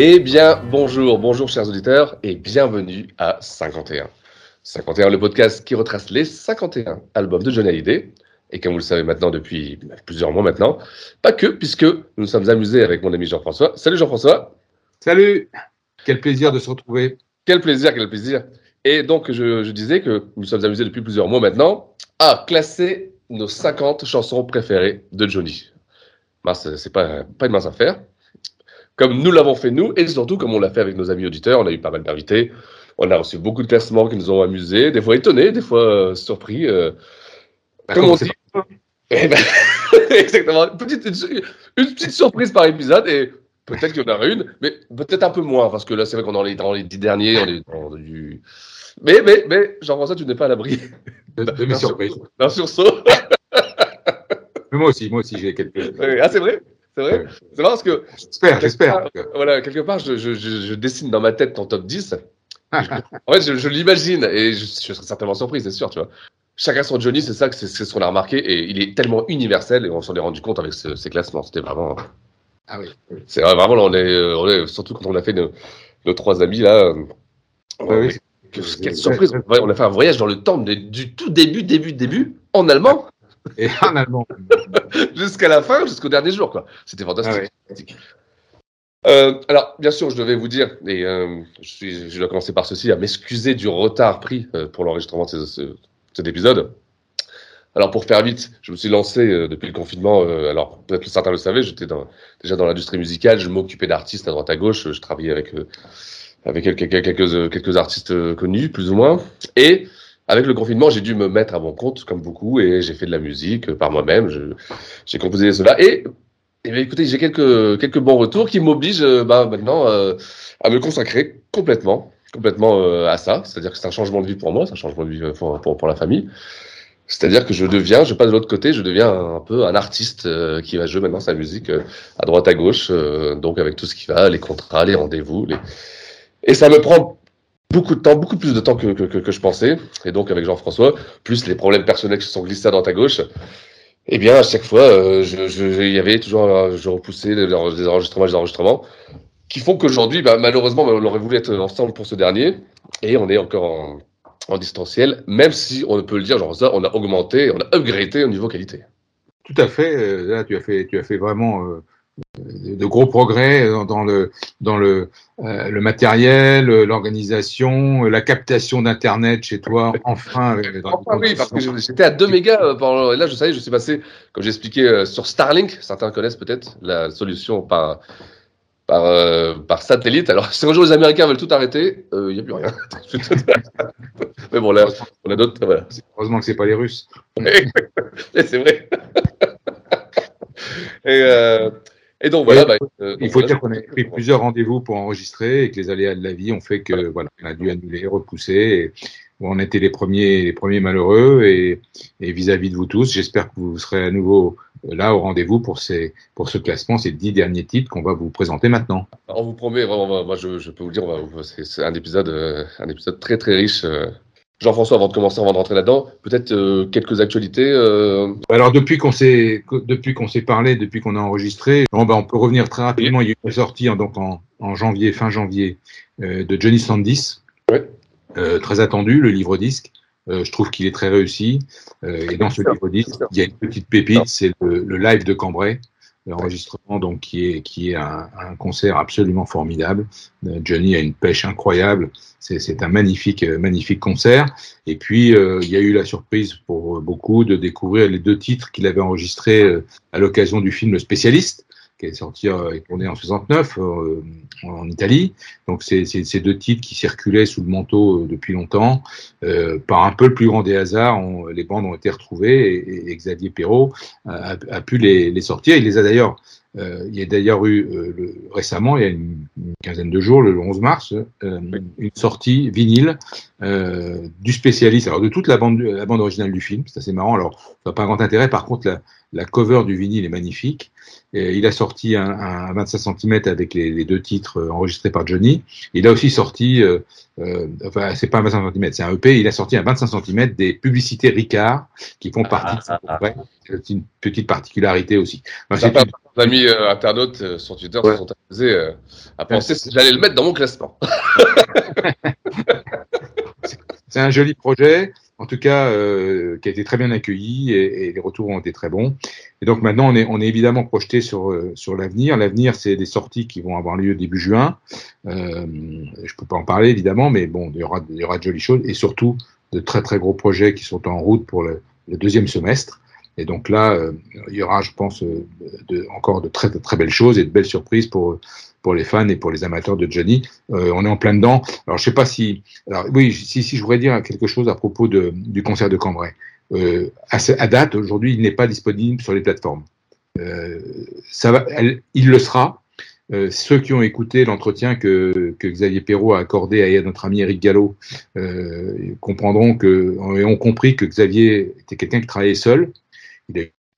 Eh bien, bonjour, bonjour chers auditeurs et bienvenue à 51. 51, le podcast qui retrace les 51 albums de Johnny Hallyday. Et comme vous le savez maintenant depuis plusieurs mois maintenant, pas que, puisque nous nous sommes amusés avec mon ami Jean-François. Salut Jean-François, Salut Quel plaisir de se retrouver. quel plaisir, quel plaisir. Et donc, je, je disais que nous nous sommes amusés depuis plusieurs mois maintenant à classer nos 50 chansons préférées de Johnny. Mince, c'est pas, pas une mince affaire. Comme nous l'avons fait nous, et surtout comme on l'a fait avec nos amis auditeurs, on a eu pas mal d'invités. On a reçu beaucoup de classements qui nous ont amusés, des fois étonnés, des fois euh, surpris. euh. Bah, Comme on dit. Eh ben, exactement. Une petite, une, une petite surprise par épisode et peut-être qu'il y en aura une, mais peut-être un peu moins parce que là, c'est vrai qu'on est dans les, dix derniers, on est dans du. Mais, mais, mais, Jean-François, tu n'es pas à l'abri de, mes surprises. d'un sursaut. Moi aussi, moi aussi, j'ai quelques. Ah, c'est vrai? C'est vrai. C'est marrant parce que, J'espère, j'espère. voilà, quelque part, je, je, je, je dessine dans ma tête ton top 10. en fait, je, je l'imagine et je, serais certainement surpris, c'est sûr, tu vois. Chacun son Johnny, c'est ça que c'est c'est ce qu'on a remarqué et il est tellement universel et on s'en est rendu compte avec ce- ces classements. C'était vraiment. Ah oui. C'est vrai, vraiment, là, on est, on est- surtout quand on a fait nos, nos trois amis là. euh, oui. que- quelle surprise! On a fait un voyage dans le temps du tout début, début, début, en allemand, Et en allemand. jusqu'à la fin, jusqu'au dernier jour, quoi. C'était fantastique. Ah ouais. Euh, alors, bien sûr, je devais vous dire, et euh, je, suis, je dois commencer par ceci, à m'excuser du retard pris euh, pour l'enregistrement de ce- ce- cet épisode. Alors, pour faire vite, je me suis lancé depuis le confinement. alors, peut-être que certains le savaient, j'étais déjà dans l'industrie musicale, je m'occupais d'artistes à droite à gauche, je travaillais avec, avec quelques, quelques, quelques artistes connus, plus ou moins. Et avec le confinement, j'ai dû me mettre à mon compte, comme beaucoup, et j'ai fait de la musique euh, par moi-même. J'ai composé cela. Et eh bien, écoutez, j'ai quelques, quelques bons retours qui m'obligent euh, bah, maintenant euh, à me consacrer complètement, complètement euh, à ça. C'est-à-dire que c'est un changement de vie pour moi, c'est un changement de vie euh, pour, pour, pour la famille. C'est-à-dire que je deviens, je passe de l'autre côté, je deviens un peu un artiste euh, qui va jouer maintenant sa musique à droite à gauche, donc avec tout ce qui va, les contrats, les rendez-vous, les... et ça me prend beaucoup de temps, beaucoup plus de temps que, que, que, que je pensais. Et donc avec Jean-François, plus les problèmes personnels qui se sont glissés à droite à gauche, eh bien, à chaque fois, euh, je, je, y avait toujours, euh, je repoussais les enregistrements, les enregistrements, qui font qu'aujourd'hui, bah, malheureusement, on aurait voulu être ensemble pour ce dernier, et on est encore en, en distanciel, même si on peut le dire, genre ça, on a augmenté, on a upgradé au niveau qualité. Tout à fait. euh, Là, tu as fait, tu as fait vraiment euh, de gros progrès dans, le, dans le, euh, le matériel, l'organisation, la captation d'internet chez toi. Enfin, Enfin, oui, parce que j'étais à 2 mégas, euh, pendant- là, je savais, je suis passé, comme j'ai expliqué, euh, sur Starlink, certains connaissent peut-être la solution par, par, euh, par satellite. Alors, si un jour les Américains veulent tout arrêter, il n'y a plus rien. Mais bon, là, on a d'autres, voilà. Heureusement que c'est pas les Russes. C'est vrai. et, et donc voilà. Et bah, euh, Il donc faut voilà, dire qu'on a pris plusieurs rendez-vous pour enregistrer et que les aléas de la vie ont fait que voilà, on a dû annuler, repousser. Et on était les premiers, les premiers malheureux et et vis-à-vis de vous tous, j'espère que vous serez à nouveau là au rendez-vous pour ces pour ce classement, ces dix derniers titres qu'on va vous présenter maintenant. On vous promet, vraiment, moi je, je peux vous dire, c'est un épisode, euh, un épisode très très riche. Jean-François, avant de commencer, avant de rentrer là-dedans, peut-être euh, quelques actualités. euh, Alors depuis qu'on s'est depuis qu'on s'est parlé, depuis qu'on a enregistré, bon, ben, on peut revenir très rapidement. Il y a eu une sortie en, donc en, en janvier, fin janvier, euh, de Johnny Sandis, Ouais. euh, très attendu, le livre disque. Euh, je trouve qu'il est très réussi. Euh, et dans ce livre disque, il y a une petite pépite, c'est le, le live de Cambrai, l'enregistrement donc qui est qui est un, concert absolument formidable. Euh, Johnny a une pêche incroyable. C'est un magnifique magnifique concert. Et puis il y a eu la surprise pour beaucoup de découvrir les deux titres qu'il avait enregistrés à l'occasion du film Le Spécialiste qui est sorti euh, et tourné en 69 euh, en Italie. Donc c'est ces deux titres qui circulaient sous le manteau euh, depuis longtemps. Euh, par un peu le plus grand des hasards, on, les bandes ont été retrouvées et, et Xavier Perrault a, a, pu les, les, sortir. Il les a d'ailleurs euh, il y a d'ailleurs eu euh, le, récemment, il y a une, une, quinzaine de jours, le 11 mars, euh, une sortie vinyle du spécialiste, alors de toute la bande, la bande originale du film. C'est assez marrant. Alors, ça n'a pas un grand intérêt. Par contre, la, la cover du vinyle est magnifique. Et il a sorti un, un 25 cm avec les, les, deux titres enregistrés par Johnny. Il a aussi sorti, euh, euh, enfin c'est pas un 25 cm, c'est un EP. Il a sorti un 25 cm des publicités Ricard qui font partie. Ah, ah, ah, c'est une petite particularité aussi. c'est une... amis euh, internautes euh, sur Twitter ouais. se sont amusés euh, à penser que j'allais le mettre dans mon classement. c'est un joli projet en tout cas, euh, qui a été très bien accueilli et, et, les retours ont été très bons. Et donc maintenant, on est, on est évidemment projeté sur, euh, sur l'avenir. L'avenir, c'est des sorties qui vont avoir lieu début juin. Euh, je peux pas en parler évidemment, mais bon, il y aura, il y aura de jolies choses et surtout de très très gros projets qui sont en route pour le, le deuxième semestre. Et donc là, euh, il y aura, je pense, euh, de, encore de très, de très belles choses et de belles surprises pour pour les fans et pour les amateurs de Johnny. Euh, on est en plein dedans. Alors je sais pas si, alors oui, si, si je voudrais dire quelque chose à propos de, du concert de Cambrai. Euh, à, à, date, aujourd'hui, il n'est pas disponible sur les plateformes. Euh, ça va, elle, il le sera. Euh, ceux qui ont écouté l'entretien que, que, Xavier Perrault a accordé à notre ami Eric Gallo euh, comprendront que et ont compris que Xavier était quelqu'un qui travaillait seul.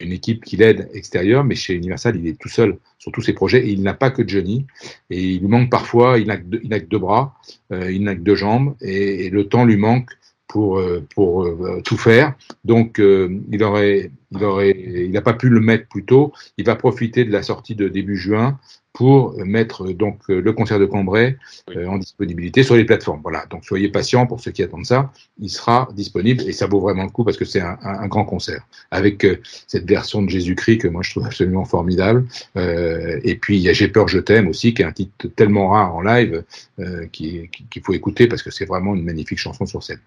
Une équipe qui l'aide extérieure, mais chez Universal, il est tout seul sur tous ses projets et il n'a pas que Johnny. Et il lui manque parfois, il n'a que, que deux bras, euh, il n'a que deux jambes et, et, le temps lui manque pour, euh, pour euh, tout faire. Donc, euh, il aurait, il aurait, il n'a pas pu le mettre plus tôt. Il va profiter de la sortie de début juin pour mettre donc le concert de Cambrai oui. en disponibilité sur les plateformes. Voilà, donc soyez patients pour ceux qui attendent ça. Il sera disponible et ça vaut vraiment le coup parce que c'est un, un, un, grand concert avec euh, cette version de Jésus-Christ que moi je trouve absolument formidable. Euh, et puis il y a J'ai peur, je t'aime aussi, qui est un titre tellement rare en live euh, qu'il qui, faut écouter parce que c'est vraiment une magnifique chanson sur scène.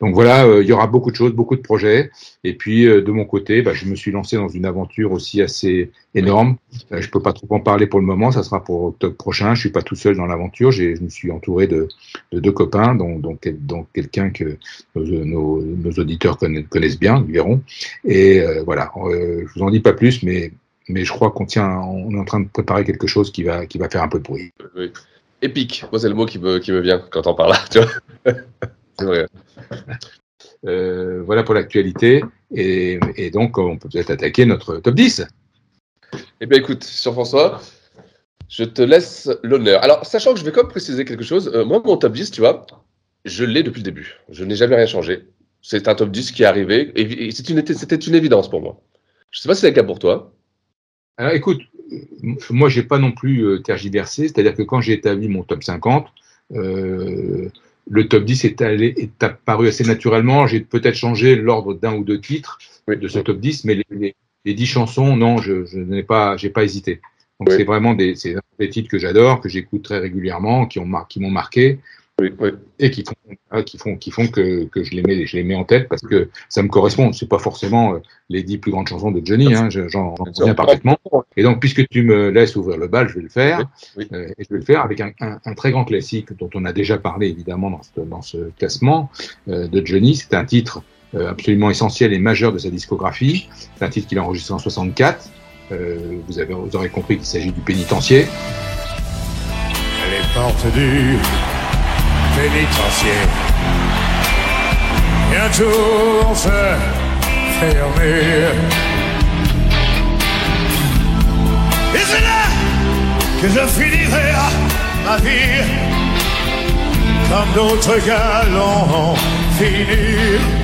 Donc voilà, il y aura beaucoup de choses, beaucoup de projets. Et puis de mon côté, bah, je me suis lancé dans une aventure aussi assez énorme. Oui. je peux pas trop en parler pour le moment, ça sera pour octobre prochain. Je suis pas tout seul dans l'aventure, je me suis entouré de, de deux copains, dont, dont, dont quelqu'un que nos, nos, nos, auditeurs connaissent bien, ils verront. Et euh, voilà, euh, je vous en dis pas plus, mais, mais je crois qu'on tient, on est en train de préparer quelque chose qui va, qui va faire un peu de bruit. Oui. Épique, moi c'est le mot qui me, qui me vient quand on parle là, tu vois. c'est vrai. Euh, voilà pour l'actualité. Et, et, donc, on peut peut-être attaquer notre top 10. Eh bien, écoute, sur François, je te laisse l'honneur. Alors, sachant que je vais quand même préciser quelque chose, euh, moi, mon top 10, tu vois, je l'ai depuis le début. Je n'ai jamais rien changé. C'est un top 10 qui est arrivé et c'était une, une, évidence pour moi. Je ne sais pas si c'est le cas pour toi. Alors, écoute, moi, j'ai pas non plus euh, tergiversé. C'est-à-dire que quand j'ai établi mon top 50, euh, le top 10 est, allé, est apparu assez naturellement. J'ai peut-être changé l'ordre d'un ou deux titres oui. de ce top 10, mais les, les, les 10 chansons, non, je, je n'ai pas, j'ai pas hésité. Donc oui. c'est vraiment des, des, titres que j'adore, que j'écoute très régulièrement, qui ont mar qui m'ont marqué oui, oui. et qui font, qui font, qui font que, que je les mets, je les mets en tête parce que ça me correspond. C'est pas forcément euh, les dix plus grandes chansons de Johnny, hein, j'en conviens parfaitement. Et donc puisque tu me laisses ouvrir le bal, je vais le faire. Euh, et je vais le faire avec un, un, un, très grand classique dont on a déjà parlé évidemment dans ce, dans ce classement euh, de Johnny. C'est un titre euh, absolument essentiel et majeur de sa discographie. C'est un titre qu'il a enregistré en 64. Euh, vous, avez, vous aurez compris qu'il s'agit du pénitencier. Les portes du pénitencier bientôt vont se fermer. Et c'est là que je finirai ma vie comme d'autres gars l'ont fini.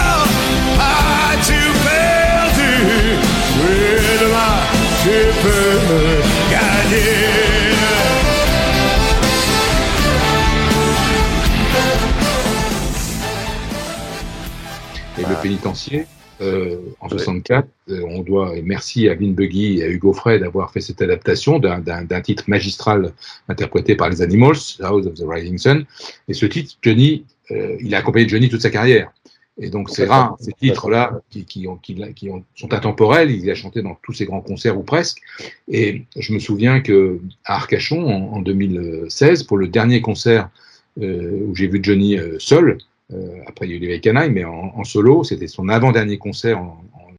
gagner. Et le pénitencier, euh, en 64, euh, on doit, et merci à Vin Buggy et à Hugo Frey d'avoir fait cette adaptation d'un titre magistral interprété par les Animals, House of the Rising Sun. Et ce titre, Johnny, euh, il a accompagné Johnny toute sa carrière. Et donc c'est rare, ces titres-là qui, qui, ont, qui, qui ont- sont intemporels, il a chanté dans tous ses grands concerts ou presque. Et je me souviens que à Arcachon, en, en 2016, pour le dernier concert euh, où j'ai vu Johnny euh, seul, euh, après, il y a eu les Canailles, mais en, en solo, c'était son avant-dernier concert. En, en-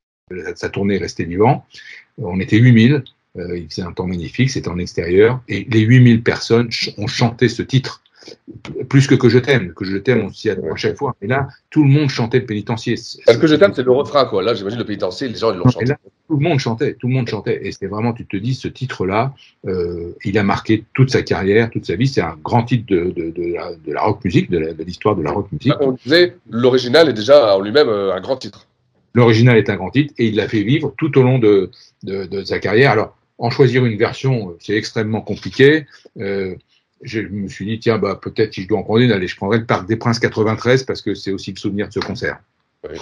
sa tournée restait vivant. On était 8000. Euh, il faisait un temps magnifique. C'était en extérieur. Et les 8000 personnes ch- ont chanté ce titre. Plus que Que je t'aime. Que je t'aime, on s'y attend à chaque fois. Et là, tout le monde chantait le pénitencier. Parce que je t'aime, c'est le refrain, quoi. Là, j'imagine le pénitencier, les gens, ils l'ont chanté. mais là, tout le monde chantait, tout le monde chantait. Et c'est vraiment, tu te dis, ce titre-là, euh, il a marqué toute sa carrière, toute sa vie. C'est un grand titre de, de, de, la, de la rock music, de l'histoire de la rock music. On disait, l'original est déjà en lui-même euh, un grand titre. L'original est un grand titre et il l'a fait vivre tout au long de, de, de sa carrière. Alors, en choisir une version, euh, c'est extrêmement compliqué. Euh, je me suis dit, tiens, bah, peut-être si je dois en prendre une, allez, je prendrai le Parc des Princes 93 parce que c'est aussi le souvenir de ce concert. Oui.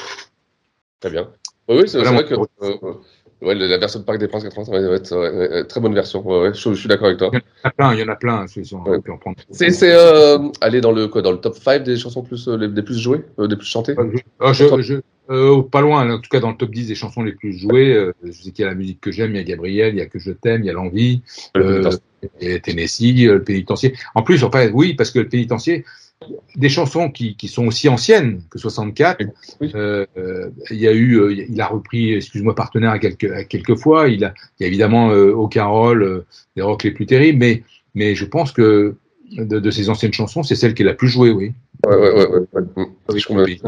Très bien. Oui, c'est Voilà, vrai que moi, euh, ouais, la version de Parc des Princes 80, ça va être ouais, ouais, très bonne version. Ouais, ouais, je, je suis d'accord avec toi. Il y en a plein, il y en a plein. c'est- c'est- Ouais. en euh, aller dans le quoi, dans le top 5 des chansons plus euh, les, des plus jouées, euh, des plus chantées? Ah, je, je, euh, pas loin, en tout cas dans le top 10 des chansons les plus jouées. euh, je sais qu'il y a la musique que j'aime, il y a Gabriel, il y a Que je t'aime, il y a L'envie, Le euh, Tennessee, euh, le pénitencier. En plus, enfin, oui, parce que le pénitencier, des chansons qui, qui sont aussi anciennes que 64. euh, euh, il y a eu, euh, il a repris, excuse-moi, partenaire à quelques, à quelques fois. Il a, il y a évidemment euh, Aucun rôle, euh, des rocks les plus terribles, mais, mais je pense que de, de ces anciennes chansons, c'est celle qui est la plus jouée, oui. Ouais, ouais, ouais, ouais, ouais. Mm. Oui, Je oui.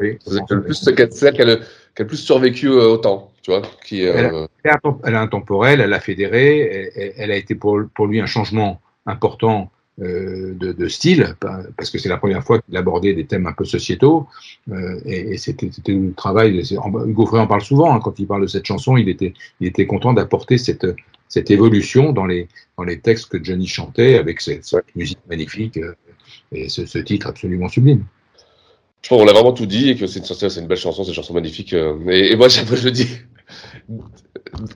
Oui, le plus, c'est qu'elle- a plus survécu euh, autant, tu vois, qui Elle a, elle, a, intemp- elle a fédéré, elle, a été pour, pour lui un changement important de, de style, pa- parce que c'est la première fois qu'il abordait des thèmes un peu sociétaux, euh, et, et c'était le travail. Hugo Frey en parle souvent, hein, quand il parle de cette chanson, il était, il était content d'apporter cette, cette évolution dans les, dans les textes que Johnny chantait, avec cette, cette musique magnifique euh, et ce, ce titre absolument sublime. je pense qu'on a vraiment tout dit et que c'est une, belle chanson, c'est une chanson magnifique. euh, et, et moi, après, je dis,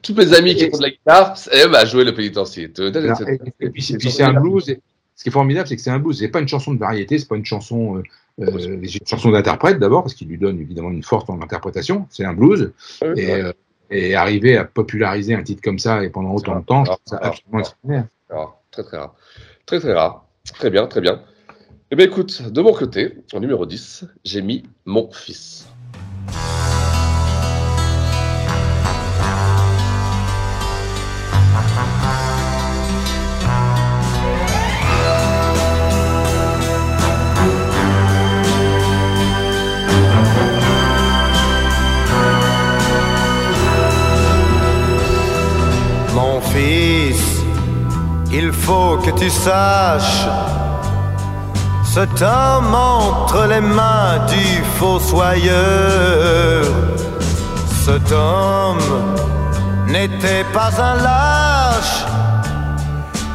tous mes amis qui font de la guitare aiment à jouer le pénitencier. Et, puis c'est un blues. Ce qui est formidable, c'est que c'est un blues. C'est pas une chanson de variété, c'est pas une chanson, euh, euh, une chanson d'interprète d'abord, parce qu'il lui donne évidemment une force en interprétation. C'est un blues. Et, euh, et arriver à populariser un titre comme ça et pendant autant de temps, je trouve ça absolument extraordinaire. rare, très très rare. Très très rare. Très bien, très bien. Eh bien écoute, de mon côté, en numéro 10, j'ai mis mon fils. Faut que tu saches, cet homme entre les mains du fossoyeur, cet homme n'était pas un lâche,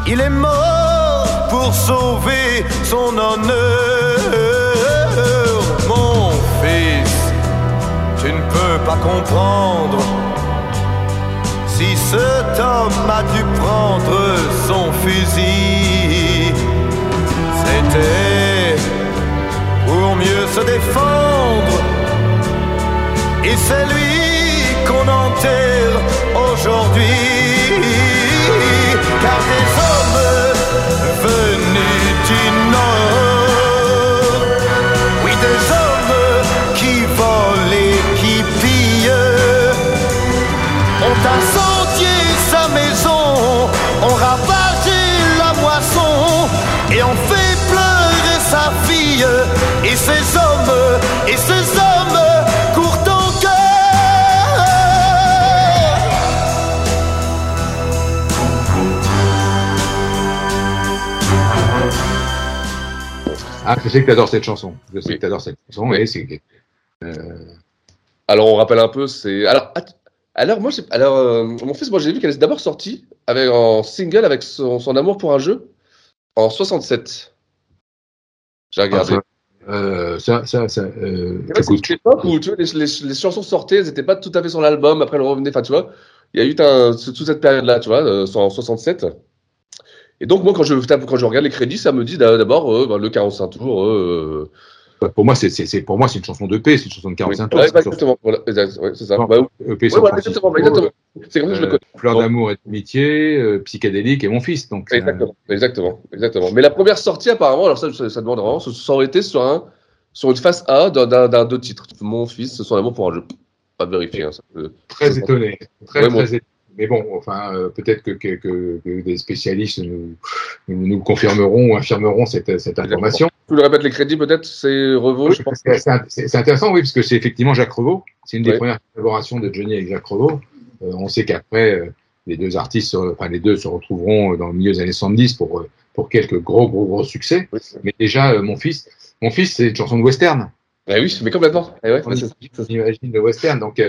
il est mort pour sauver son honneur. Mon fils, tu ne peux pas comprendre cet homme a dû prendre son fusil, c'était pour mieux se défendre. Et c'est lui qu'on enterre aujourd'hui. Ah, je sais que tu adores cette chanson. Je sais que tu adores cette chanson. Et c'est. Euh... Alors, on rappelle un peu, c'est. Alors, alors, moi, alors euh, mon fils, moi, j'ai vu qu'elle est d'abord sortie avec, en single avec son, son, amour pour un jeu en 67. J'ai regardé. Ah, euh, ça, ça, ça. Euh, c'est une époque où tu vois, les, les, les, chansons sortaient, elles n'étaient pas tout à fait sur l'album. Après, elles revenaient. Enfin, tu vois, il y a eu un, toute cette période-là, tu vois, euh, en 67. Et donc, moi, quand je, quand je regarde les crédits, ça me dit d'abord euh, bah, le 45 tours. Euh, pour moi, c'est pour moi c'est une chanson de paix, c'est une chanson de 45 tours. Ouais, exactement, voilà, ouais, c'est ça. Non, bah, EP, ouais, voilà, exactement, exactement. C'est comme ça que je le connais. Fleur d'amour et d'amitié, euh, psychédélique et mon fils. Donc, exactement, exactement, exactement. Mais la première sortie, apparemment, alors ça, ça, ça demande vraiment, ça aurait été sur un, sur une face A d'un deux titres. Mon fils, son amour pour un jeu. Pas vérifié. Hein, ça. Très étonné, très ouais, très étonné. Mais bon, enfin, euh, peut-être que, que, que, que, des spécialistes nous, confirmeront ou infirmeront cette, cette information. Tu le répètes, les crédits, peut-être, c'est Revaux, oui, je pense. C'est intéressant, oui, parce que c'est effectivement Jacques Revaux. C'est une des premières collaborations de Johnny avec Jacques Revaux. Euh, on sait qu'après, euh, les deux artistes, enfin, les deux se retrouveront dans le milieu des années 70 pour, pour quelques gros, gros, gros succès. Oui. Mais déjà, mon fils, mon fils, c'est une chanson de western. Eh oui, mais complètement. Eh ouais, on imagine le western. Donc,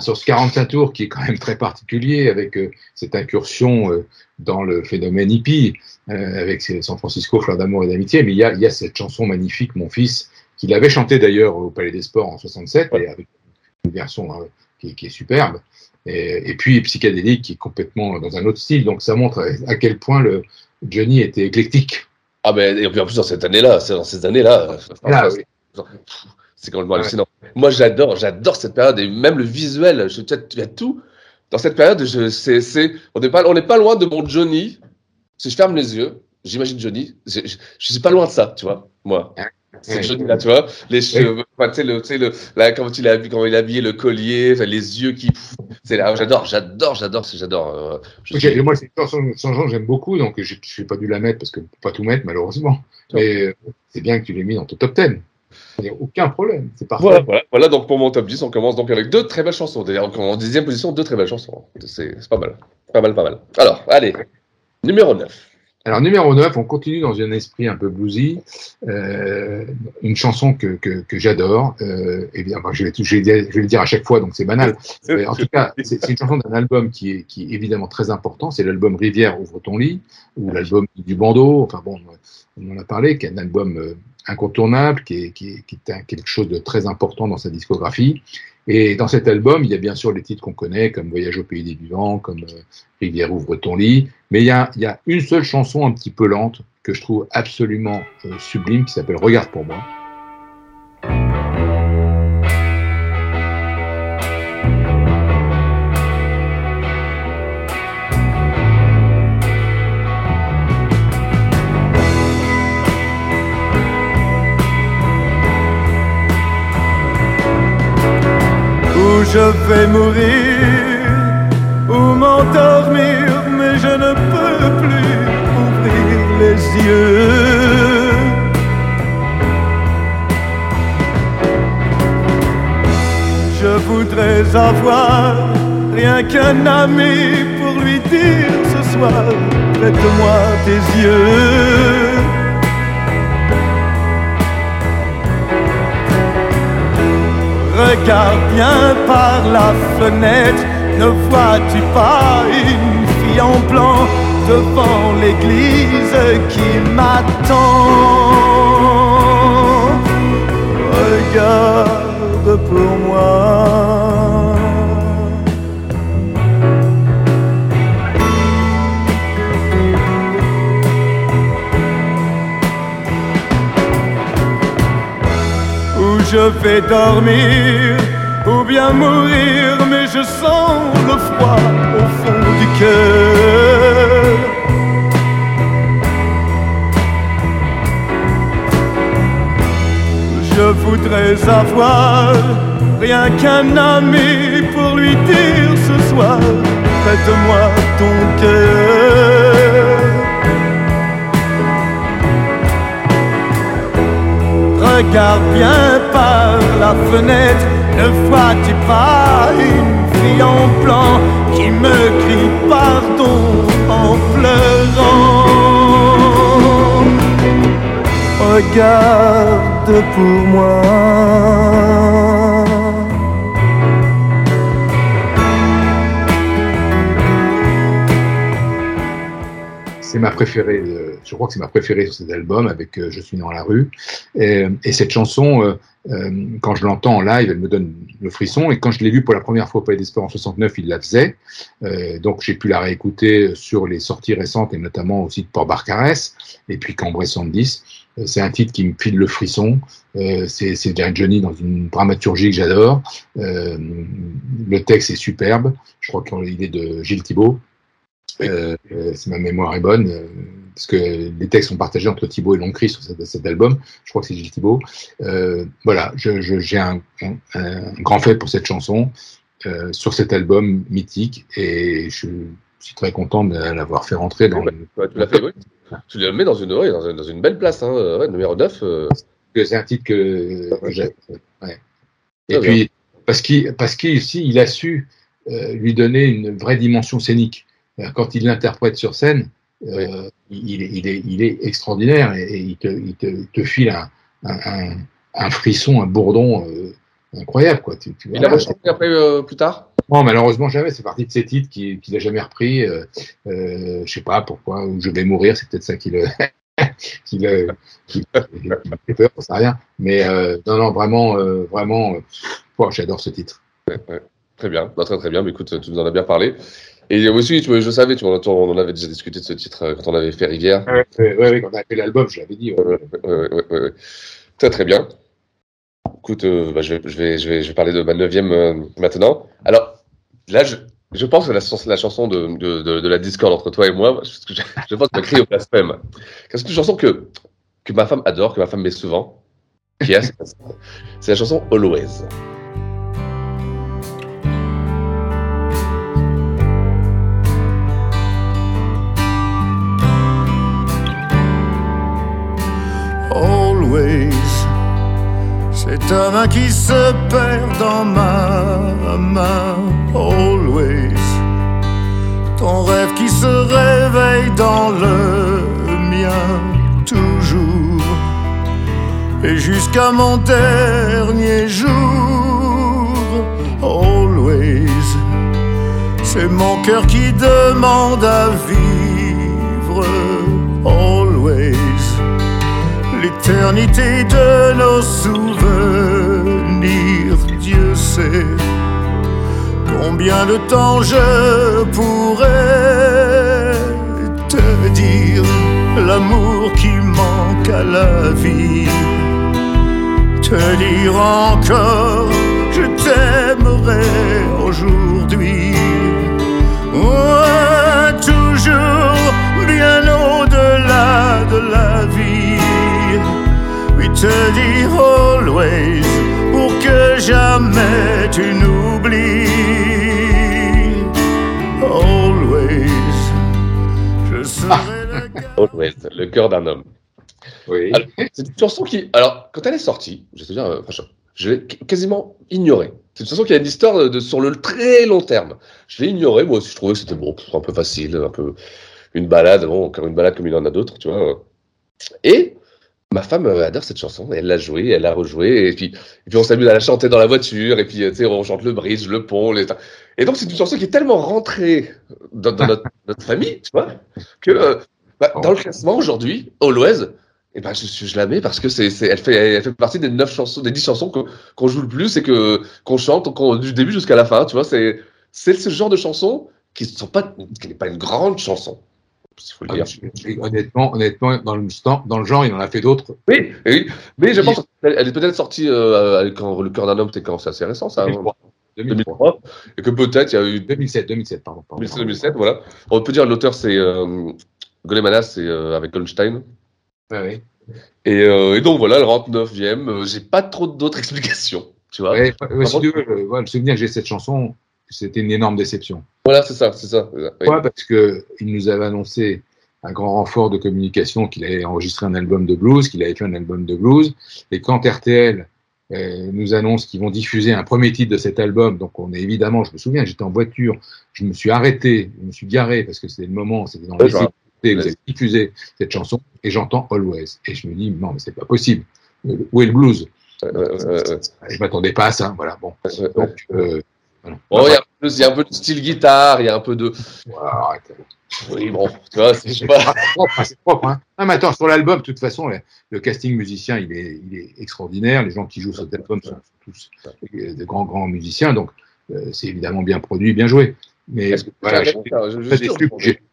sur ce 45 tours qui est quand même très particulier avec euh, cette incursion euh, dans le phénomène hippie, avec San Francisco, Fleur d'amour et d'amitié, mais il y a, il y a cette chanson magnifique, Mon fils, qu'il avait chanté d'ailleurs au Palais des Sports en 67, ouais. et avec une version qui, qui, est superbe. Et, et, puis psychédélique qui est complètement dans un autre style. Donc ça montre à quel point le Johnny était éclectique. Ah ben et puis en plus dans cette année-là, dans ces années-là, ah, oui. C'est complètement hallucinant. Ouais. Moi, j'adore, j'adore cette période et même le visuel. Je, il y a tout dans cette période. Je, on n'est pas, on n'est pas loin de mon Johnny. Si je ferme les yeux, j'imagine Johnny. Je, je, je, suis pas loin de ça, tu vois, moi. C'est Johnny là, tu vois, les cheveux, enfin, tu sais le, tu sais le, là quand il a quand il a habillé le collier, enfin, les yeux qui, c'est là, j'adore, j'adore, j'adore, j'adore. Euh, okay, moi, c'est chanson, j'aime beaucoup, donc je n'ai pas dû la mettre parce que pas tout mettre malheureusement. Mais euh, c'est bien que tu l'aies mis dans ton top 10. Il n'y a aucun problème, c'est parfait. Voilà, voilà, voilà, donc pour mon top 10, on commence donc avec deux très belles chansons. D'ailleurs, en dixième position, deux très belles chansons. C'est pas mal. Pas mal, pas mal. Alors, allez, numéro 9. Alors, numéro 9, on continue dans un esprit un peu bluesy. Euh, une chanson que, que, que j'adore. Euh, et bien, je, vais, je, vais, je vais le dire à chaque fois, donc c'est banal. Mais en tout cas, c'est une chanson d'un album qui est, qui est évidemment très important. C'est l'album Rivière, ouvre ton lit, ou l'album du bandeau. Enfin bon, on en a parlé, qui est un album euh, incontournable, qui est, quelque chose de très important dans sa discographie. Et dans cet album, il y a bien sûr les titres qu'on connaît, comme Voyage au pays des vivants, comme euh, Rivière ouvre ton lit, mais il y, a, il y a une seule chanson un petit peu lente que je trouve absolument euh, sublime, qui s'appelle Regarde pour moi. Je vais mourir ou m'endormir, mais je ne peux plus ouvrir les yeux. Je voudrais avoir rien qu'un ami pour lui dire ce soir, prête-moi tes yeux. Regarde bien par la fenêtre, ne vois-tu pas une fille en blanc devant l'église qui m'attend? Regarde pour moi. Je vais dormir ou bien mourir, mais je sens le froid au fond du cœur. Je voudrais avoir rien qu'un ami pour lui dire ce soir, prête-moi ton cœur. Regarde bien par la fenêtre, ne vois-tu pas une fille en blanc qui me crie pardon en pleurant. Regarde pour moi. C'est ma préférée, je crois que c'est ma préférée sur cet album avec euh, Je suis dans la rue. Et, et cette chanson, euh, euh, quand je l'entends en live, elle me donne le frisson. Et quand je l'ai vue pour la première fois au Palais des Sports en 69, il la faisait. Donc j'ai pu la réécouter sur les sorties récentes et notamment aussi de Port Barcarès et puis Cambrai 110. Euh, c'est un titre qui me file le frisson. C'est Johnny dans une dramaturgie que j'adore. Le texte est superbe. Je crois qu'il est de Gilles Thibault. Si ma mémoire est bonne, parce que les textes sont partagés entre Thibault et Longcry sur cet, cet album. Je crois que c'est Gilles Thibault. Euh, voilà, je- je- j'ai un, un- un grand fait pour cette chanson euh, sur cet album mythique et je suis très content de l'avoir fait rentrer dans. Ouais, tu l'as fait, oui. Tu le mets dans une, ouais, dans une, dans une belle place, hein, ouais, numéro 9. euh, que c'est un titre que. Ouais. Et puis, parce qu'il parce qu'il aussi, il a su euh, lui donner une vraie dimension scénique. Euh, Quand il l'interprète sur scène, euh, il, est, il, est, il est extraordinaire et, et il, te, il, te, il te file un, un, un, un frisson, un bourdon euh, incroyable. Quoi. Tu, tu, Il a rechanté après, euh, plus tard? Non, malheureusement jamais. C'est parti de ces titres qu'il qu'il a jamais repris. Euh, euh, je sais pas pourquoi. Ou je vais mourir, c'est peut-être ça qui le qui le qui, qui peur, ça rien. Mais non, non, vraiment, vraiment, oh, j'adore ce titre. Ouais, ouais. Très bien, bah, très très bien. Mais écoute, tu nous en as bien parlé. Et aussi, tu, je savais, tu, on, on en avait déjà discuté de ce titre euh, quand on avait fait Rivière. Ouais, ouais, ouais, quand on a fait l'album, je l'avais dit. ouais. Très très bien. Écoute, euh, bah, je, vais, je, vais, je, vais, je vais parler de ma neuvième euh, maintenant. Alors, là, je, je pense que la, chanson- la chanson de, de, de, de la discorde entre toi et moi, je, pense que je crie au blasphème. C'est une chanson que, que ma femme adore, que ma femme met souvent. Qui est, c'est la chanson Always. C'est ta main qui se perd dans ma main. Always, ton rêve qui se réveille dans le mien. Toujours, et jusqu'à mon dernier jour. Always, c'est mon cœur qui demande à vivre. L'éternité de nos souvenirs. Dieu sait combien de temps je pourrais te dire l'amour qui manque à la vie. Te dire encore, je t'aimerai aujourd'hui. Toujours Te dire always pour que jamais tu n'oublies. Always, je serai le gars. Always, le cœur d'un homme. Oui. C'est une chanson qui, alors, quand elle est sortie, je te dire, euh, franchement, je l'ai qu- quasiment ignorée. C'est une chanson qui a une histoire de, de- sur le très long terme. Je l'ai ignorée, moi aussi, je trouvais que c'était bon, un peu facile, un peu une balade, bon, encore une balade comme il en a d'autres, tu vois. Et ma femme euh, adore cette chanson, elle l'a jouée, elle l'a rejouée, et puis, puis on s'amuse à la chanter dans la voiture, et puis, euh, on chante le bridge, le pont, les... Et donc, c'est une chanson qui est tellement rentrée dans, notre, famille, tu vois, que euh, bah, dans le classement aujourd'hui, Always, et ben, je, je la mets parce que c'est, elle fait, elle fait partie des neuf chansons, des dix chansons qu'on, joue le plus et que, qu'on chante qu'on- du début jusqu'à la fin, tu vois, c'est, c'est ce genre de pas, qui n'est pas une grande chanson. Faut le Ah, dire. je- je- honnêtement, honnêtement, dans le, dans le genre, il en a fait d'autres. Oui, oui, mais je pense qu'elle elle est peut-être sortie euh, quand le cœur d'un homme, c'est quand? C'est assez récent, ça. 2003. 2003. Et que peut-être il y a eu 2007, 2007, pardon. pardon. 2007, 2007, voilà. On peut dire l'auteur c'est euh, Golemanas, c'est euh, avec Goldstein. Ouais, ouais. Et, euh, et donc voilà, le 39e, euh, j'ai pas trop d'autres explications, tu vois. Ouais, ouais, si tu veux, le, ouais, le souvenir que j'ai cette chanson, c'était une énorme déception. Voilà, c'est ça, c'est ça. Oui. Pourquoi? Parce que il nous avait annoncé un grand renfort de communication qu'il allait enregistrer un album de blues, qu'il avait fait un album de blues. Et quand RTL euh, nous annonce qu'ils vont diffuser un premier titre de cet album, donc on est évidemment, je me souviens, j'étais en voiture, je me suis arrêté, je me suis garé parce que c'était le moment, c'était dans écouté, vous avez diffusé cette chanson, et j'entends Always. Et je me dis, non, mais c'est pas possible. Euh, Où est le blues? Je m'attendais pas à ça, voilà. Bon. Donc, euh. Bon, il y, a un peu- il y a un peu de style guitare, il y a un peu de. Oui, bon, tu vois, c'est- pas. Propre, hein, propre. Hein. Non, mais attends, sur l'album, de toute façon, le, le casting musicien, il est, il est extraordinaire. Les gens qui jouent sur cet album sont, tous euh, de grands, grands musiciens. Donc, euh, c'est évidemment bien produit, bien joué. Mais voilà,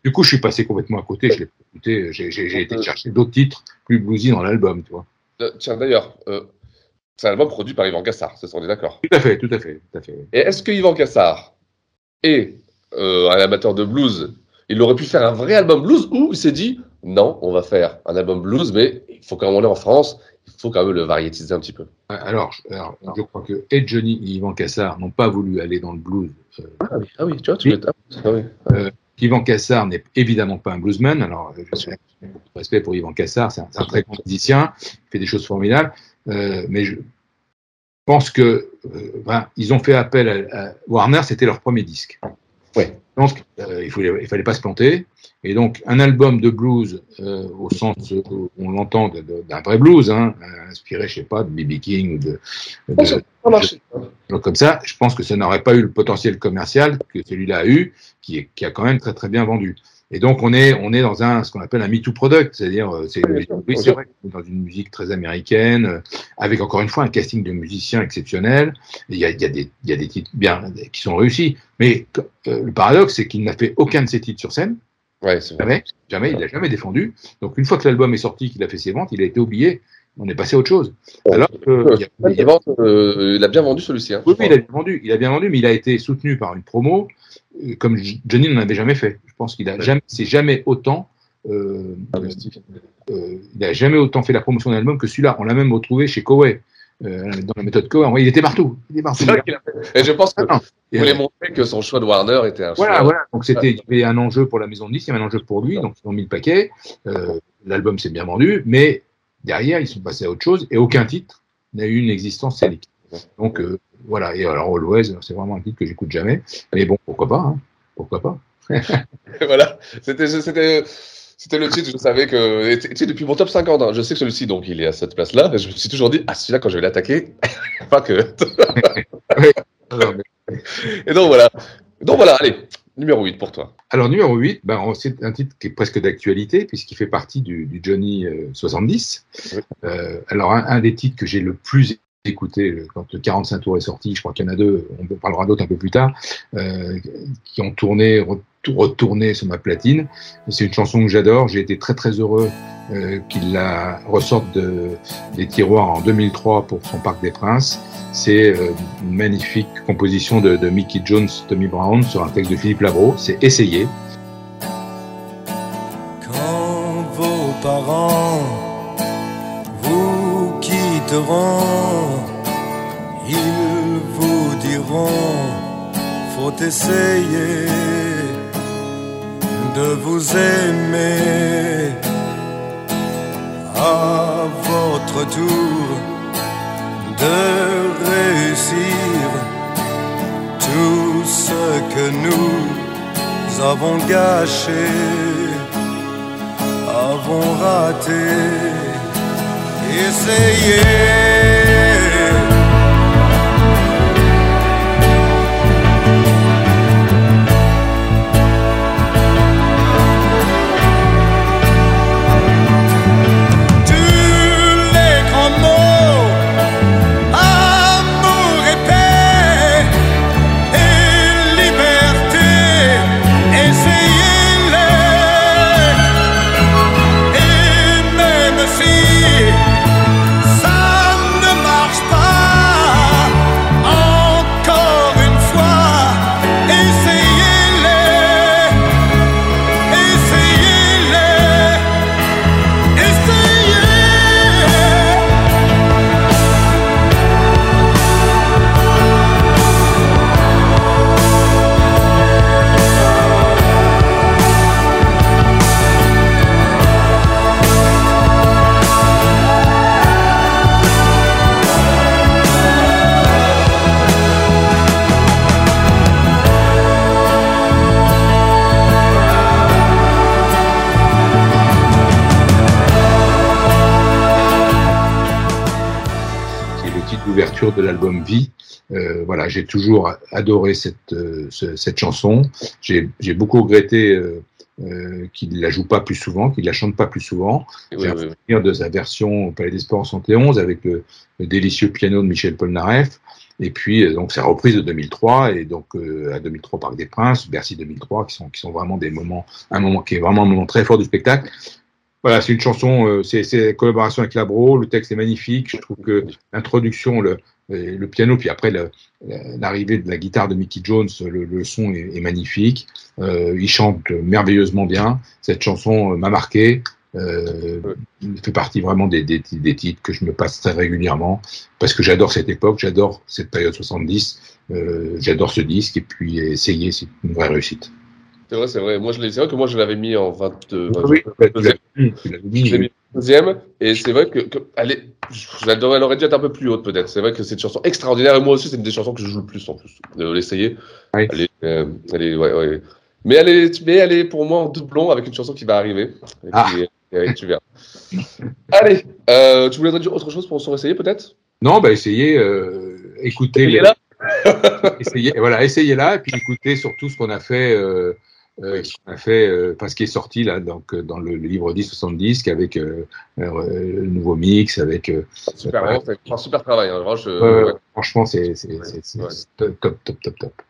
Du coup, je suis passé complètement à côté. Je l'ai pas écouté. J'ai été chercher d'autres titres plus bluesy dans l'album, tu vois. Euh, Tiens, d'ailleurs, euh, c'est un album produit par Yvan Cassard, ça, on est d'accord. Tout à fait, tout à fait, tout à fait. Et est-ce que Yvan Cassard est euh, un amateur de blues Il aurait pu faire un vrai album blues ou il s'est dit non, on va faire un album blues, mais il faut quand on est en France, il faut quand même le variétiser un petit peu. Alors, je- alors, je crois que et Johnny et Yvan Cassard n'ont pas voulu aller dans le blues. euh, Ah oui, ah oui tu vois, tu m'étonnes. Ah oui. Euh, Yvan Cassard n'est évidemment pas un bluesman. Alors, je j'ai beaucoup de respect pour Yvan Cassard, c'est un, c'est un très grand musicien, il fait des choses formidables. Euh, mais je pense que euh, ben, ils ont fait appel à, à Warner, c'était leur premier disque. Ouais. Donc, euh, il fallait, il fallait pas se planter. Et donc, un album de blues, euh, au sens où on l'entend d'un vrai blues, hein, inspiré, je sais pas, de B.B. King ou de, de- Ça comme ça, je pense que ça n'aurait pas eu le potentiel commercial que celui-là a eu, qui, est, qui a quand même très très bien vendu. Et donc on est on est dans un ce qu'on appelle un Me Too product, c'est-à-dire euh, c'est Oui, c'est vrai dans une musique très américaine, euh, avec encore une fois un casting de musiciens exceptionnel. Il y a, il y a des il y a des titres bien qui sont réussis, mais euh, le paradoxe c'est qu'il n'a fait aucun de ses titres sur scène. Ouais, c'est vrai. Jamais, jamais, il l'a jamais défendu. Donc une fois que l'album est sorti, qu'il a fait ses ventes, il a été oublié. On est passé à autre chose. Alors que, il a- il y a- Il, vend, il a bien vendu celui-ci. Hein, oui, oui, il a bien vendu. Il a bien vendu, mais il a été soutenu par une promo comme J- Johnny n'en avait jamais fait. Je pense qu'il a jamais, c'est jamais autant. Euh, euh, il a jamais autant fait la promotion d'un album que celui-là. On l'a même retrouvé chez euh, dans la méthode. Ouais, Il était partout. Il était partout. Et je pense qu'il Ah, voulait euh, montrer que son choix de Warner était un voilà, choix. voilà. Donc c'était, il y avait un enjeu pour la maison de disques, il y avait un enjeu pour lui, donc ils ont mis le paquet. Euh, L'album s'est bien vendu, mais derrière ils sont passés à autre chose et aucun titre n'a eu une existence scénique. Donc euh, voilà. Et alors Always, c'est vraiment un titre que j'écoute jamais. Mais bon, pourquoi pas hein. Pourquoi pas voilà, c'était, c'était, c'était le titre, je savais que, tu sais, depuis mon top 50, hein, je sais que celui-ci, donc, il est à cette place-là, je me suis toujours dit, ah, celui-là, quand je vais l'attaquer, pas que. Mais- et donc, voilà. Donc, voilà, allez, numéro 8 pour toi. Alors, numéro 8, ben, c'est un titre qui est presque d'actualité, puisqu'il fait partie du, du Johnny euh, 70. Euh, alors, un, un des titres que j'ai le plus écouté euh, quand le 45 tours est sorti, je crois qu'il y en a deux, on parlera d'autres un peu plus tard, euh, qui ont tourné, retour- retourné sur ma platine. C'est une chanson que j'adore. J'ai été très très heureux euh, qu'il la ressorte de, des tiroirs en 2003 pour son Parc des Princes. C'est euh, une magnifique composition de, de Mickey Jones, Tommy Brown sur un texte de Philippe Labro. C'est Essayer. Quand vos parents vous quitteront, faut essayer de vous aimer à votre tour, de réussir tout ce que nous avons gâché avons raté. Essayez. De l'album Vie. Euh, voilà, j'ai toujours adoré cette, euh, ce- cette chanson. J'ai beaucoup regretté euh, qu'il la joue pas plus souvent, qu'il la chante pas plus souvent. Oui, J'ai un oui, oui. souvenir de sa version au Palais des Sports en 71 avec le, le délicieux piano de Michel Polnareff. Et puis, donc, sa reprise de 2003 et donc euh, à 2003 Parc des Princes, Bercy 2003, qui sont, qui sont vraiment des moments, un moment qui est vraiment un moment très fort du spectacle. Voilà, c'est une chanson, euh, c'est collaboration avec Labro, le texte est magnifique. Je trouve que l'introduction, le, piano, puis après l'arrivée de la guitare de Mickey Jones, le, son est, magnifique. Euh, il chante merveilleusement bien. Cette chanson euh, m'a marqué. Euh, fait partie vraiment des titres que je me passe très régulièrement parce que j'adore cette époque, j'adore cette période 70, euh, j'adore ce disque et puis essayer, c'est une vraie réussite. C'est vrai, c'est vrai. Moi, je c'est vrai que moi, je l'avais mis en 22. Oui, tu l'as 22e. mis, tu l'as mis. Je l'ai mis deuxième, et c'est vrai que, que elle, je l'aurais- elle aurait dû être un peu plus haute peut-être. C'est vrai que c'est une chanson extraordinaire, et moi aussi, c'est une des chansons que je joue le plus en plus. De l'essayer. Oui. Elle est, euh, elle est, ouais, ouais. Mais elle est, mais elle est pour moi en doublon avec une chanson qui va arriver. Et Ah. euh, tu verras. Allez, euh, tu voulais dire autre chose pour s'en essayer peut-être? Non, bah essayez, euh, écoutez. les- Essayez-la. essayez, voilà, essayez là et puis écoutez surtout ce qu'on a fait. Euh, euh, ce qu'on a fait, euh, enfin, ce qui est sorti là, donc euh, dans le, le livre 10 70 avec le nouveau mix, avec Super, vraiment, un super travail. Hein. Vraiment, je- ouais. franchement, c'est Ouais. top, top, top, top.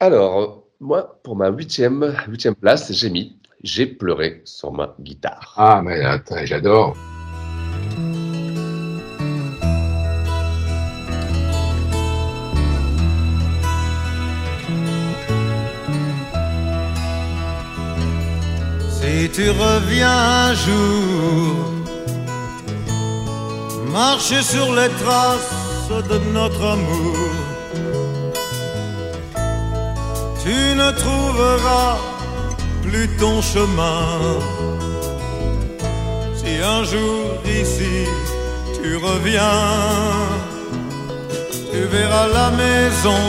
Alors, moi, pour ma huitième, huitième place, j'ai mis J'ai pleuré sur ma guitare. Ah, mais attends, j'adore. Si tu reviens un jour, marcher sur les traces de notre amour, tu ne trouveras plus ton chemin. Si un jour ici tu reviens, tu verras la maison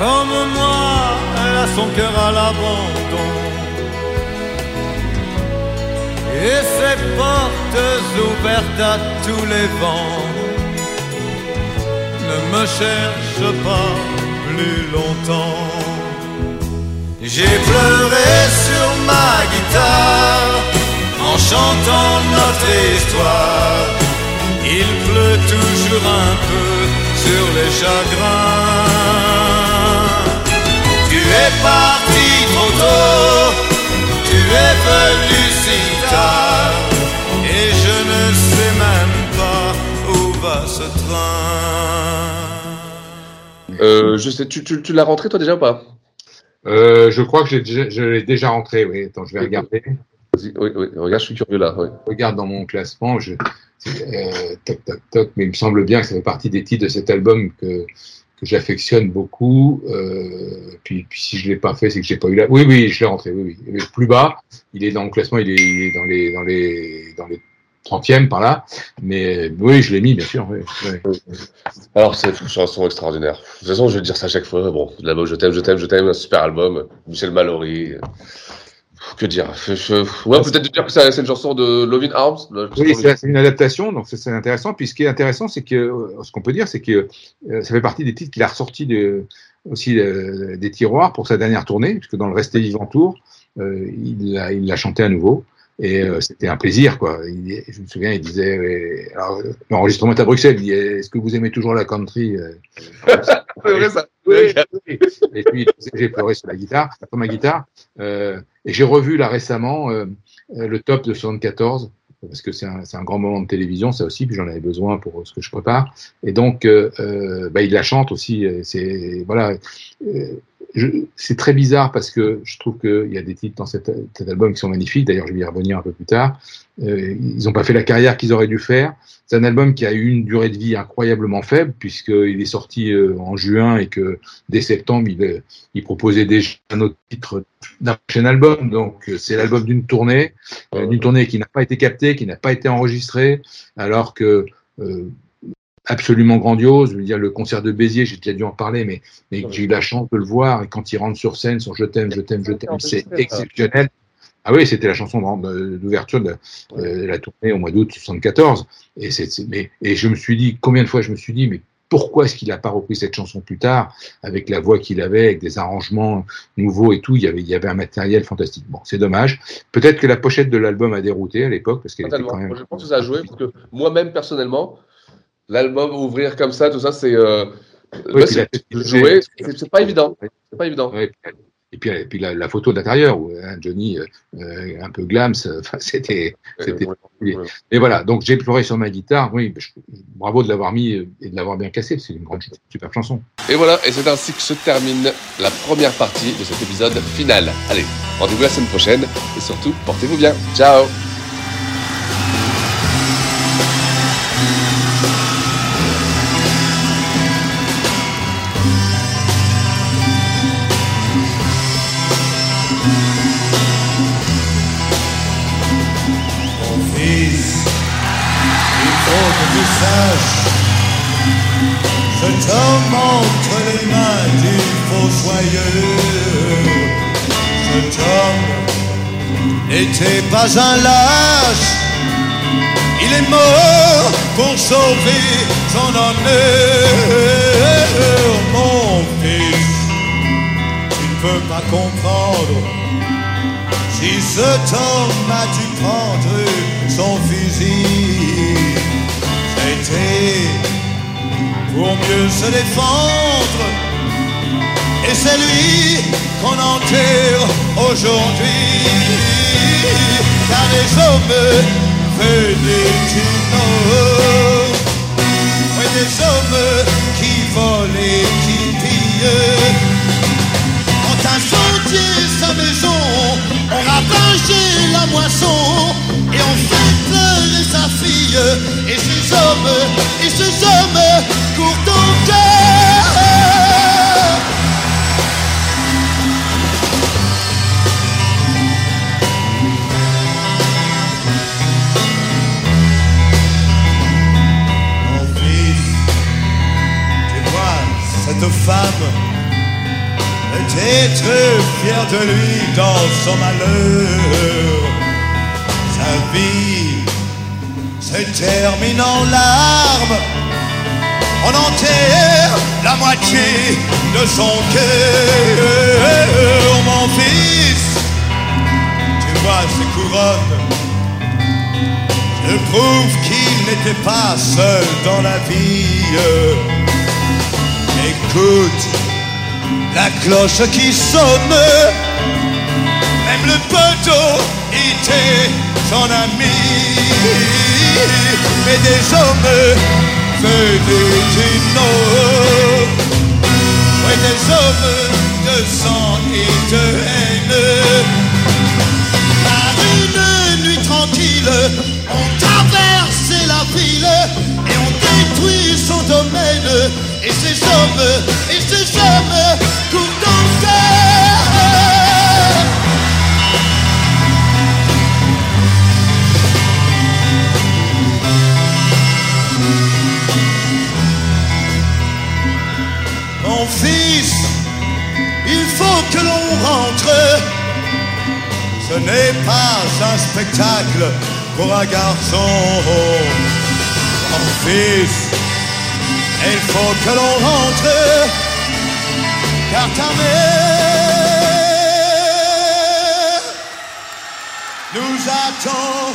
comme moi, elle a son cœur à l'abandon. Et ses portes ouvertes à tous les vents. Ne me cherche pas plus longtemps. J'ai pleuré sur ma guitare en chantant notre histoire. Il pleut toujours un peu sur les chagrins. Tu es parti trop tôt, tu es venu si tard, et je ne sais même pas où va ce train. Euh, je sais, tu, tu, tu l'as rentré toi déjà ou pas? Euh, je crois que déjà- je l'ai déjà rentré. Oui, attends, je vais regarder. Vas-y, oui, oui, regarde, je suis curieux là. oui. regarde dans mon classement, je, euh, toc, toc, toc, mais il me semble bien que ça fait partie des titres de cet album que, que j'affectionne beaucoup. Euh, puis, puis si je l'ai pas fait, c'est que j'ai pas eu la. Oui, oui, je l'ai rentré. Oui, oui. Plus bas, il est dans le classement, il est, il est dans les dans les dans les 30e par là. Mais oui, je l'ai mis, bien sûr. Oui. Alors, c'est une chanson extraordinaire. De toute façon, je vais dire ça à chaque fois. Bon, là-bas, je t'aime, je t'aime, je t'aime, un super album. Michel Mallory. Que dire? Ouais, peut-être dire que c'est une chanson de Lovin Arms. Oui, c'est une adaptation, donc c'est intéressant. Puis ce qui est intéressant, c'est que euh, ce qu'on peut dire, c'est que euh, ça fait partie des titres qu'il a ressortis de, aussi euh, des tiroirs pour sa dernière tournée, puisque dans le Resté Vivant Tour, euh, il l'a il chanté à nouveau. Et c'était un plaisir, quoi. Il- je me souviens, il disait, alors, l'enregistrement est à Bruxelles, il dit, est-ce que vous aimez toujours la country C'est vrai ça. oui, oui. Et puis j'ai pleuré sur la guitare, sur ma guitare. Euh, et j'ai revu là récemment euh, euh, le top de 74 parce que c'est un, grand moment de télévision, ça aussi, puis j'en avais besoin pour ce que je prépare. Et donc, euh, euh, bah, il la chante aussi. euh, C'est voilà, euh, c'est très bizarre parce que je trouve qu'il y a des titres dans cet, album qui sont magnifiques. D'ailleurs, je vais y revenir un peu plus tard. Euh, ils n'ont pas fait la carrière qu'ils auraient dû faire. C'est un album qui a eu une durée de vie incroyablement faible puisqu'il est sorti euh, en juin et que dès septembre, il, euh, il proposait déjà un autre titre d'un prochain album. Donc, euh, c'est l'album d'une tournée, d'une tournée qui n'a pas été captée, qui n'a pas été enregistrée, alors que absolument grandiose. Je veux dire, le concert de Béziers, j'ai déjà dû en parler, mais, mais j'ai eu la chance de le voir. Et quand il rentre sur scène, son Je t'aime, je t'aime, je t'aime, c'est exceptionnel. Ah oui, c'était la chanson d'ouverture de, euh, de la tournée au mois d'août 74. Et, mais, et je me suis dit, combien de fois je me suis dit, mais pourquoi est-ce qu'il n'a pas repris cette chanson plus tard, avec la voix qu'il avait, avec des arrangements nouveaux et tout Il y avait, il y avait un matériel fantastique. Bon, c'est dommage. Peut-être que la pochette de l'album a dérouté à l'époque, parce qu'elle était quand même. Je pense que ça a joué parce que moi-même personnellement, l'album ouvrir comme ça, tout ça, c'est euh, Oui, ouais, jouer, c'est pas évident. C'est pas évident. Ouais, et puis, et puis la, la photo d'intérieur, où hein, Johnny, euh, euh, un peu glams, euh, enfin, c'était. particulier. Et voilà, donc j'ai pleuré sur ma guitare. Oui, je- bravo de l'avoir mis et de l'avoir bien cassé. C'est une grande, super chanson. Et voilà, et c'est ainsi que se termine la première partie de cet épisode final. Allez, rendez-vous la semaine prochaine et surtout, portez-vous bien. Ciao fossoyeur. Cet homme n'était pas un lâche, il est mort pour sauver son honneur. Mon fils, tu ne peux pas comprendre. Si cet homme a dû prendre son fusil, c'était pour mieux se défendre. Et c'est lui qu'on enterre aujourd'hui. Car les hommes venaient du nord. Oui, des hommes qui volent et qui pillent ont incendié sa maison, ont ravagé la moisson et ont fait pleurer sa fille. Et ces hommes, et ces hommes très fier de lui dans son malheur. Sa vie se termine en larmes. On enterre la moitié de son cœur. Mon fils, tu vois ces couronnes. Je prouve qu'il n'était pas seul dans la vie. Écoute, la cloche qui sonne. Même le poteau était son ami. Mais des hommes venaient du nord. Ouais, des hommes de sang et de haine. Pour un garçon. Mon fils, il faut que l'on rentre. Car ta mère nous attend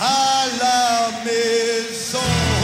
à la maison.